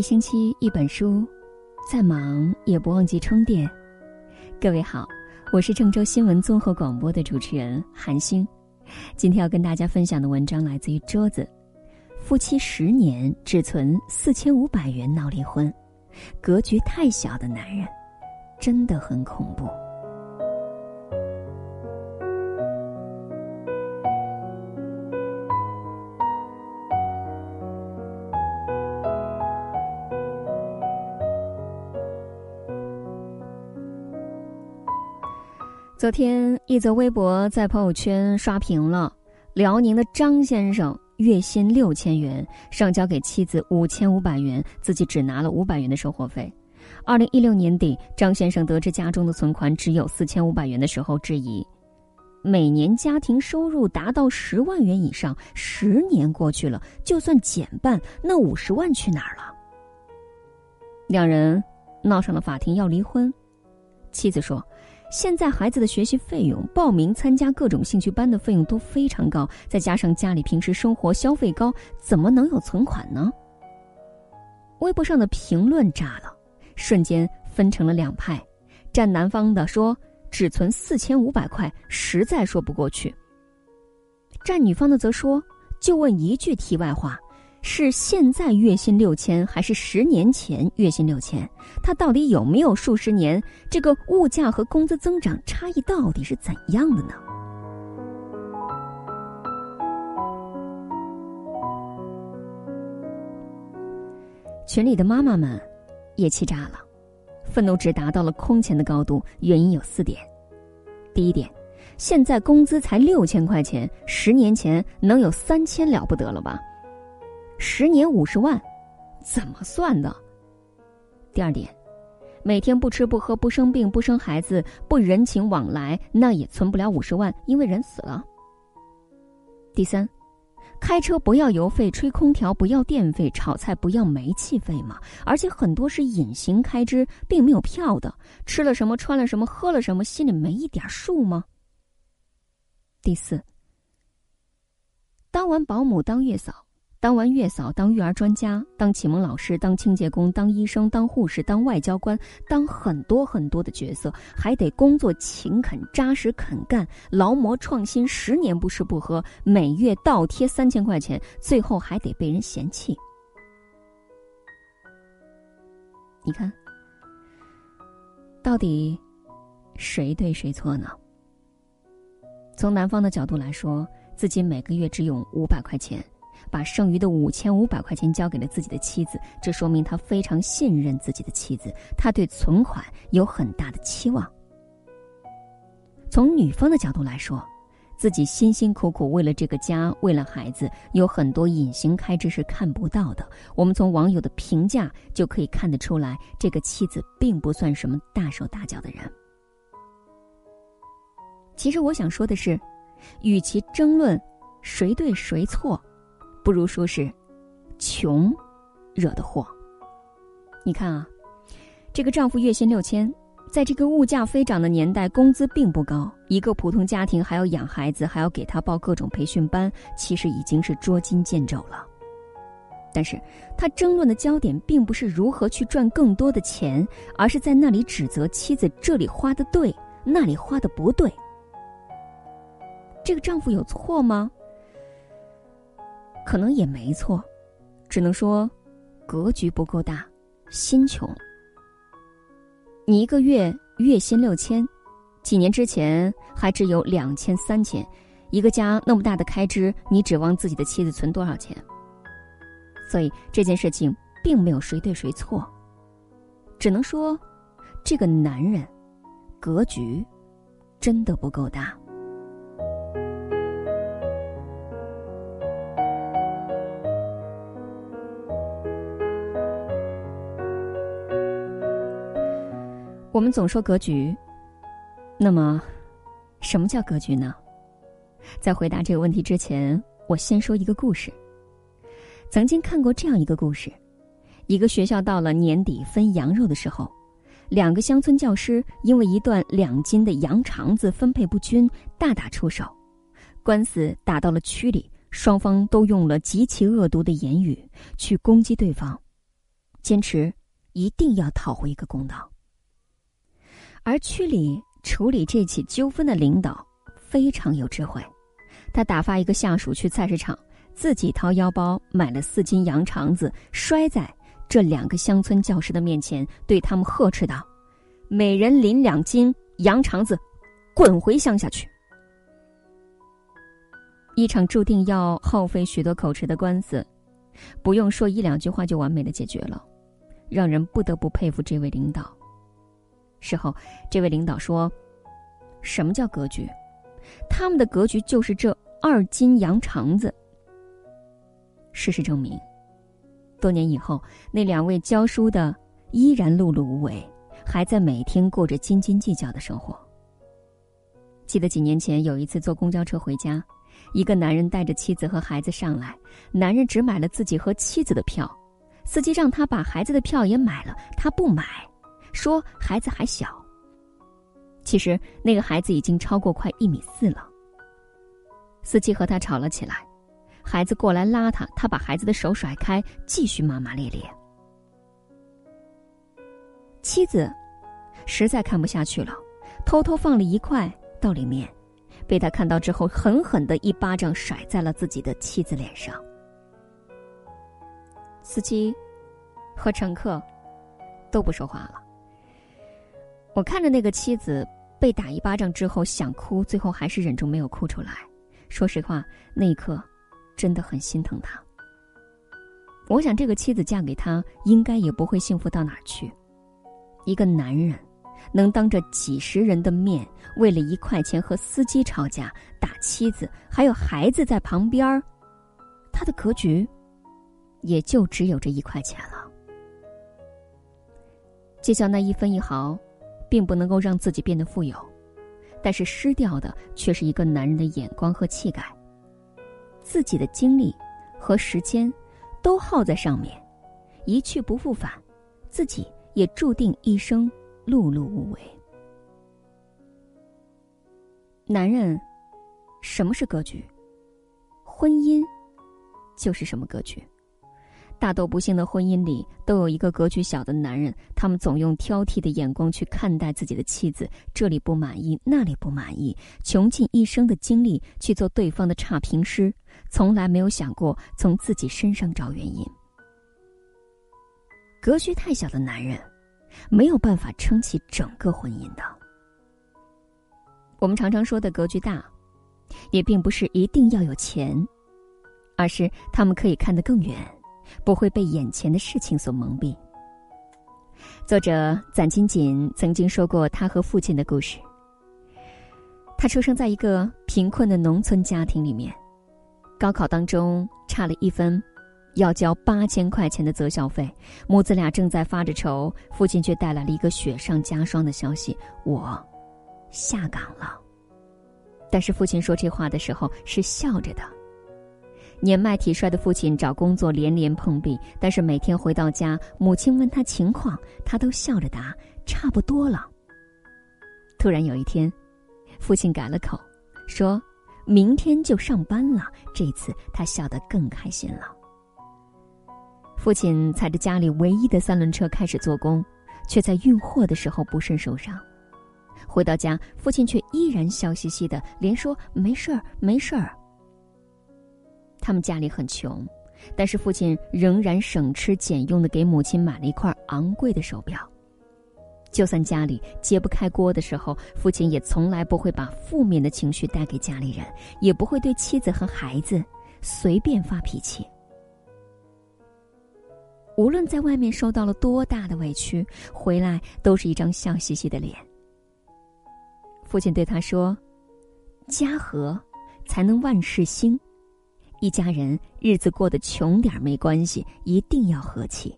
一星期一本书，再忙也不忘记充电。各位好，我是郑州新闻综合广播的主持人韩星。今天要跟大家分享的文章来自于桌子。夫妻十年只存四千五百元闹离婚，格局太小的男人，真的很恐怖。昨天，一则微博在朋友圈刷屏了：辽宁的张先生月薪六千元，上交给妻子五千五百元，自己只拿了五百元的生活费。二零一六年底，张先生得知家中的存款只有四千五百元的时候，质疑：每年家庭收入达到十万元以上，十年过去了，就算减半，那五十万去哪儿了？两人闹上了法庭，要离婚。妻子说。现在孩子的学习费用、报名参加各种兴趣班的费用都非常高，再加上家里平时生活消费高，怎么能有存款呢？微博上的评论炸了，瞬间分成了两派：站男方的说只存四千五百块，实在说不过去；站女方的则说就问一句题外话。是现在月薪六千，还是十年前月薪六千？他到底有没有数十年？这个物价和工资增长差异到底是怎样的呢？群里的妈妈们也气炸了，愤怒值达到了空前的高度。原因有四点：第一点，现在工资才六千块钱，十年前能有三千了不得了吧？十年五十万，怎么算的？第二点，每天不吃不喝不生病不生孩子不人情往来，那也存不了五十万，因为人死了。第三，开车不要油费，吹空调不要电费，炒菜不要煤气费嘛？而且很多是隐形开支，并没有票的，吃了什么穿了什么喝了什么，心里没一点数吗？第四，当完保姆当月嫂。当完月嫂，当育儿专家，当启蒙老师，当清洁工，当医生，当护士，当外交官，当很多很多的角色，还得工作勤恳扎实肯干，劳模创新，十年不吃不喝，每月倒贴三千块钱，最后还得被人嫌弃。你看，到底谁对谁错呢？从男方的角度来说，自己每个月只有五百块钱。把剩余的五千五百块钱交给了自己的妻子，这说明他非常信任自己的妻子，他对存款有很大的期望。从女方的角度来说，自己辛辛苦苦为了这个家，为了孩子，有很多隐形开支是看不到的。我们从网友的评价就可以看得出来，这个妻子并不算什么大手大脚的人。其实我想说的是，与其争论谁对谁错。不如说是，穷，惹的祸。你看啊，这个丈夫月薪六千，在这个物价飞涨的年代，工资并不高。一个普通家庭还要养孩子，还要给他报各种培训班，其实已经是捉襟见肘了。但是他争论的焦点并不是如何去赚更多的钱，而是在那里指责妻子这里花的对，那里花的不对。这个丈夫有错吗？可能也没错，只能说格局不够大，心穷。你一个月月薪六千，几年之前还只有两千三千，一个家那么大的开支，你指望自己的妻子存多少钱？所以这件事情并没有谁对谁错，只能说这个男人格局真的不够大。我们总说格局，那么，什么叫格局呢？在回答这个问题之前，我先说一个故事。曾经看过这样一个故事：一个学校到了年底分羊肉的时候，两个乡村教师因为一段两斤的羊肠子分配不均，大打出手，官司打到了区里，双方都用了极其恶毒的言语去攻击对方。坚持一定要讨回一个公道。而区里处理这起纠纷的领导非常有智慧，他打发一个下属去菜市场，自己掏腰包买了四斤羊肠子，摔在这两个乡村教师的面前，对他们呵斥道：“每人领两斤羊肠子，滚回乡下去。”一场注定要耗费许多口齿的官司，不用说一两句话就完美的解决了，让人不得不佩服这位领导。事后，这位领导说：“什么叫格局？他们的格局就是这二斤羊肠子。”事实证明，多年以后，那两位教书的依然碌碌无为，还在每天过着斤斤计较的生活。记得几年前有一次坐公交车回家。一个男人带着妻子和孩子上来，男人只买了自己和妻子的票，司机让他把孩子的票也买了，他不买，说孩子还小。其实那个孩子已经超过快一米四了。司机和他吵了起来，孩子过来拉他，他把孩子的手甩开，继续骂骂咧咧。妻子实在看不下去了，偷偷放了一块到里面。被他看到之后，狠狠的一巴掌甩在了自己的妻子脸上。司机和乘客都不说话了。我看着那个妻子被打一巴掌之后想哭，最后还是忍住没有哭出来。说实话，那一刻真的很心疼他。我想，这个妻子嫁给他，应该也不会幸福到哪儿去。一个男人。能当着几十人的面为了一块钱和司机吵架、打妻子，还有孩子在旁边儿，他的格局也就只有这一块钱了。计较那一分一毫，并不能够让自己变得富有，但是失掉的却是一个男人的眼光和气概。自己的精力和时间都耗在上面，一去不复返，自己也注定一生。碌碌无为。男人，什么是格局？婚姻，就是什么格局？大多不幸的婚姻里，都有一个格局小的男人，他们总用挑剔的眼光去看待自己的妻子，这里不满意，那里不满意，穷尽一生的精力去做对方的差评师，从来没有想过从自己身上找原因。格局太小的男人。没有办法撑起整个婚姻的。我们常常说的格局大，也并不是一定要有钱，而是他们可以看得更远，不会被眼前的事情所蒙蔽。作者攒金锦曾经说过他和父亲的故事。他出生在一个贫困的农村家庭里面，高考当中差了一分。要交八千块钱的择校费，母子俩正在发着愁，父亲却带来了一个雪上加霜的消息：我下岗了。但是父亲说这话的时候是笑着的。年迈体衰的父亲找工作连连碰壁，但是每天回到家，母亲问他情况，他都笑着答：“差不多了。”突然有一天，父亲改了口，说明天就上班了。这次他笑得更开心了。父亲踩着家里唯一的三轮车开始做工，却在运货的时候不慎受伤。回到家，父亲却依然笑嘻嘻的，连说没事儿，没事儿。他们家里很穷，但是父亲仍然省吃俭用的给母亲买了一块昂贵的手表。就算家里揭不开锅的时候，父亲也从来不会把负面的情绪带给家里人，也不会对妻子和孩子随便发脾气。无论在外面受到了多大的委屈，回来都是一张笑嘻嘻的脸。父亲对他说：“家和，才能万事兴。一家人日子过得穷点没关系，一定要和气。”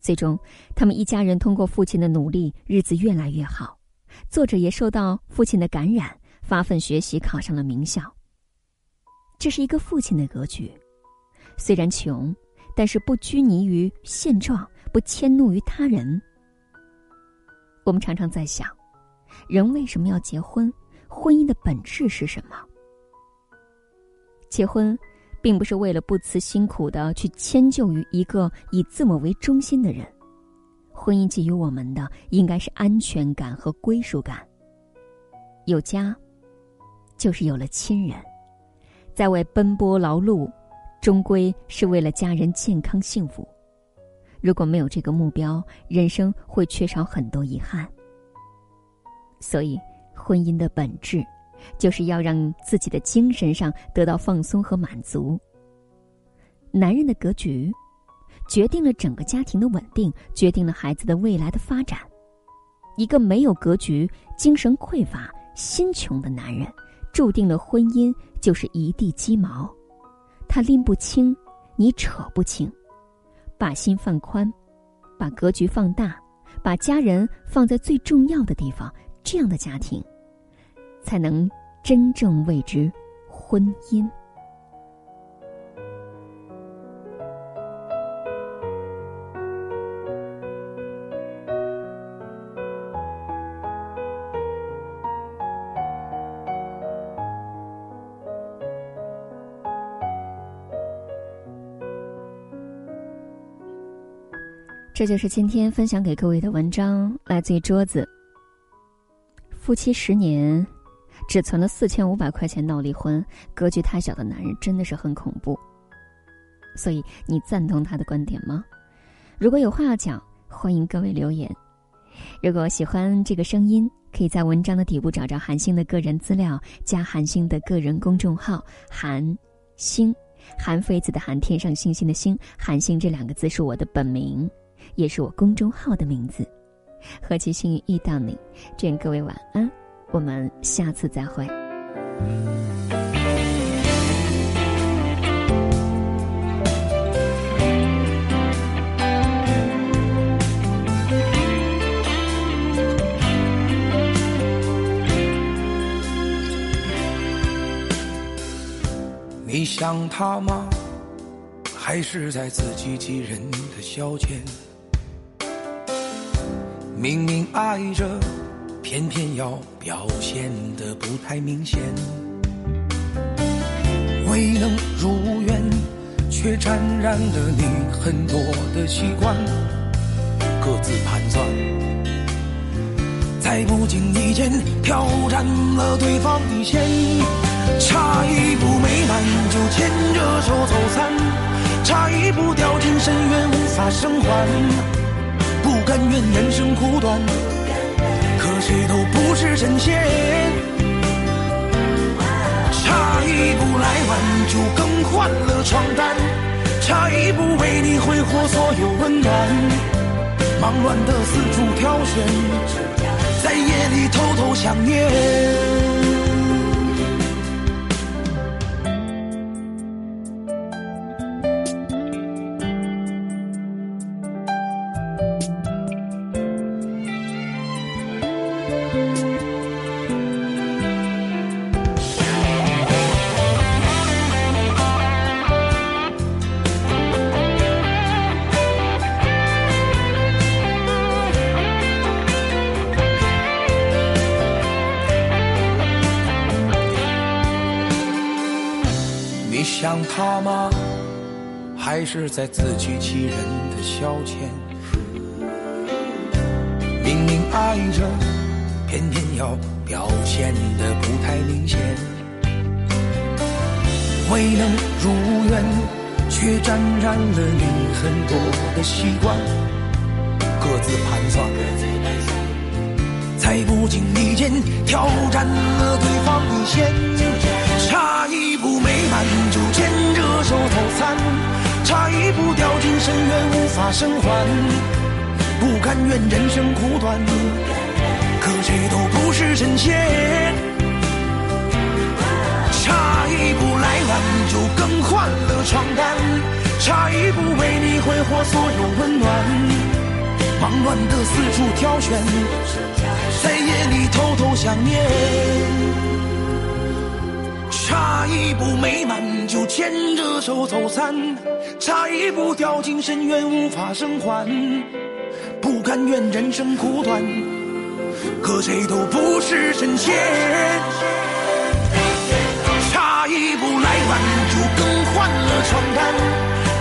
最终，他们一家人通过父亲的努力，日子越来越好。作者也受到父亲的感染，发奋学习，考上了名校。这是一个父亲的格局，虽然穷。但是不拘泥于现状，不迁怒于他人。我们常常在想，人为什么要结婚？婚姻的本质是什么？结婚，并不是为了不辞辛苦的去迁就于一个以自我为中心的人。婚姻给予我们的应该是安全感和归属感。有家，就是有了亲人，在外奔波劳碌，终归是为了家人健康幸福。如果没有这个目标，人生会缺少很多遗憾。所以，婚姻的本质，就是要让自己的精神上得到放松和满足。男人的格局，决定了整个家庭的稳定，决定了孩子的未来的发展。一个没有格局、精神匮乏。心穷的男人，注定了婚姻就是一地鸡毛，他拎不清，你扯不清。把心放宽，把格局放大，把家人放在最重要的地方，这样的家庭，才能真正谓之婚姻。这就是今天分享给各位的文章，来自于桌子。夫妻十年，只存了四千五百块钱闹离婚，格局太小的男人真的是很恐怖。所以，你赞同他的观点吗？如果有话要讲，欢迎各位留言。如果喜欢这个声音，可以在文章的底部找着韩星的个人资料，加韩星的个人公众号“韩星”，韩非子的韩，天上星星的星，韩星这两个字是我的本名。也是我公众号的名字，何其幸运遇到你！愿各位晚安，我们下次再会。你想他吗？还是在自欺欺人的消遣？明明爱着，偏偏要表现的不太明显。未能如愿，却沾染了你很多的习惯。各自盘算，在不经意间挑战了对方底线。差一步美满就牵着手走散，差一步掉进深渊无法生还。不甘愿人生苦短，谁都不是神仙。差一步来晚就更换了床单，差一步为你挥霍所有温暖，忙乱的四处挑选，在夜里偷偷想念。是在自欺欺人的消遣？明明爱着，偏偏要表现的不太明显。未能如愿，却沾染了你很多的习惯。各自盘算，在不经意间挑战了对方底线，差一步没。就牵着手走散，差一步掉进深渊无法生还。不甘愿人生苦短，可谁都不是神仙。差一步来晚就更换了床单，差一步为你挥霍所有温暖。忙乱的四处挑选，在夜里偷偷想念。差一步美满就牵着手走散，差一步掉进深渊无法生还。不甘愿人生苦短，可谁都不是神仙。差一步来晚就更换了床单，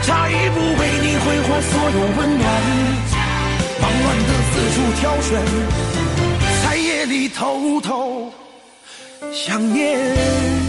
差一步为你挥霍所有温暖，忙乱的四处挑选，在夜里偷偷想念。